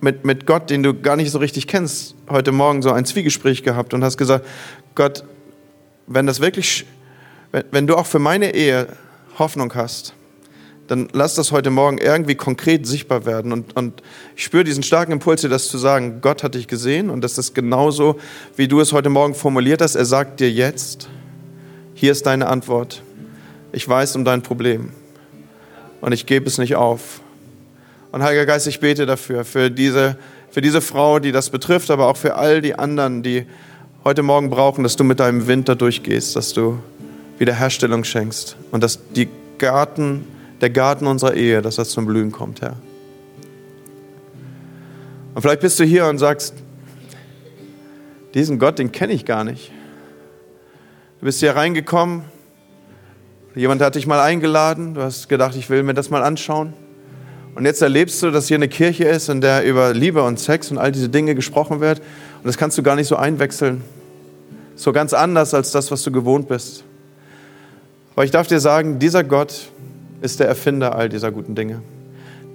mit, mit Gott, den du gar nicht so richtig kennst, heute Morgen so ein Zwiegespräch gehabt und hast gesagt, Gott, wenn das wirklich, wenn, wenn du auch für meine Ehe Hoffnung hast, dann lass das heute Morgen irgendwie konkret sichtbar werden. Und, und ich spüre diesen starken Impuls, dir das zu sagen, Gott hat dich gesehen und das ist genauso, wie du es heute Morgen formuliert hast. Er sagt dir jetzt, hier ist deine Antwort. Ich weiß um dein Problem und ich gebe es nicht auf. Und Heiliger Geist, ich bete dafür, für diese, für diese Frau, die das betrifft, aber auch für all die anderen, die heute Morgen brauchen, dass du mit deinem Wind da durchgehst, dass du Wiederherstellung schenkst und dass die Garten, der Garten unserer Ehe, dass das zum Blühen kommt, Herr. Und vielleicht bist du hier und sagst, diesen Gott, den kenne ich gar nicht. Du bist hier reingekommen, jemand hat dich mal eingeladen, du hast gedacht, ich will mir das mal anschauen. Und jetzt erlebst du, dass hier eine Kirche ist, in der über Liebe und Sex und all diese Dinge gesprochen wird. Und das kannst du gar nicht so einwechseln. So ganz anders als das, was du gewohnt bist. Aber ich darf dir sagen, dieser Gott ist der Erfinder all dieser guten Dinge.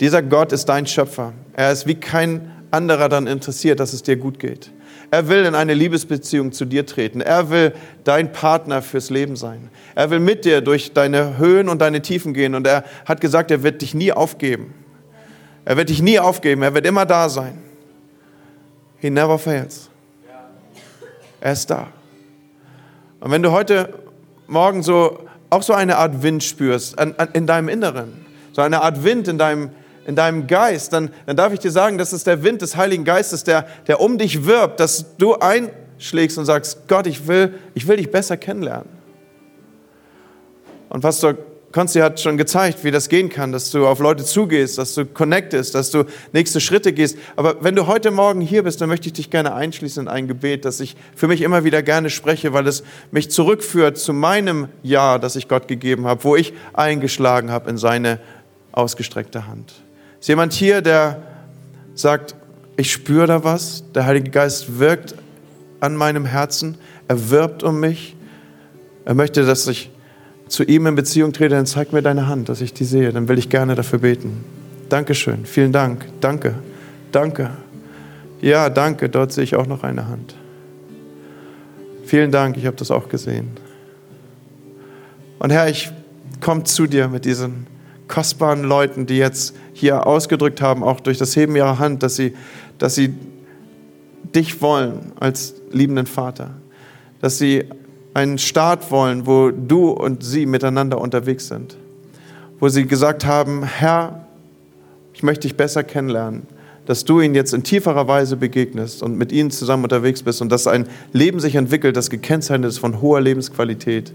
Dieser Gott ist dein Schöpfer. Er ist wie kein anderer daran interessiert, dass es dir gut geht. Er will in eine Liebesbeziehung zu dir treten. Er will dein Partner fürs Leben sein. Er will mit dir durch deine Höhen und deine Tiefen gehen. Und er hat gesagt, er wird dich nie aufgeben. Er wird dich nie aufgeben. Er wird immer da sein. He never fails. Er ist da. Und wenn du heute Morgen so auch so eine Art Wind spürst an, an, in deinem Inneren, so eine Art Wind in deinem, in deinem Geist, dann, dann darf ich dir sagen, das ist der Wind des Heiligen Geistes, der, der um dich wirbt, dass du einschlägst und sagst, Gott, ich will, ich will dich besser kennenlernen. Und Pastor Konsti hat schon gezeigt, wie das gehen kann, dass du auf Leute zugehst, dass du connectest, dass du nächste Schritte gehst. Aber wenn du heute Morgen hier bist, dann möchte ich dich gerne einschließen in ein Gebet, das ich für mich immer wieder gerne spreche, weil es mich zurückführt zu meinem Ja, das ich Gott gegeben habe, wo ich eingeschlagen habe in seine ausgestreckte Hand. Ist jemand hier, der sagt, ich spüre da was, der Heilige Geist wirkt an meinem Herzen, er wirbt um mich, er möchte, dass ich zu ihm in Beziehung trete, dann zeig mir deine Hand, dass ich die sehe. Dann will ich gerne dafür beten. Dankeschön. Vielen Dank. Danke. Danke. Ja, danke. Dort sehe ich auch noch eine Hand. Vielen Dank. Ich habe das auch gesehen. Und Herr, ich komme zu dir mit diesen kostbaren Leuten, die jetzt hier ausgedrückt haben, auch durch das Heben ihrer Hand, dass sie, dass sie dich wollen als liebenden Vater. Dass sie einen Staat wollen, wo du und sie miteinander unterwegs sind. Wo sie gesagt haben, Herr, ich möchte dich besser kennenlernen, dass du ihnen jetzt in tieferer Weise begegnest und mit ihnen zusammen unterwegs bist und dass ein Leben sich entwickelt, das gekennzeichnet ist von hoher Lebensqualität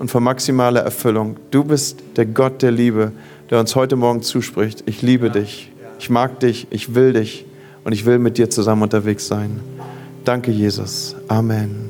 und von maximaler Erfüllung. Du bist der Gott der Liebe, der uns heute Morgen zuspricht. Ich liebe ja. dich, ich mag dich, ich will dich und ich will mit dir zusammen unterwegs sein. Danke, Jesus. Amen.